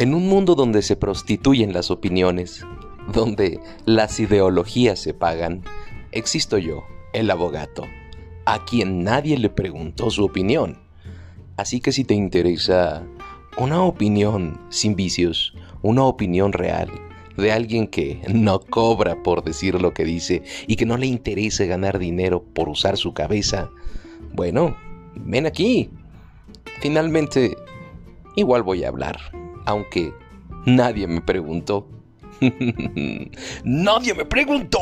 En un mundo donde se prostituyen las opiniones, donde las ideologías se pagan, existo yo, el abogado, a quien nadie le preguntó su opinión. Así que si te interesa una opinión sin vicios, una opinión real, de alguien que no cobra por decir lo que dice y que no le interesa ganar dinero por usar su cabeza, bueno, ven aquí. Finalmente, igual voy a hablar aunque nadie me preguntó. nadie me preguntó.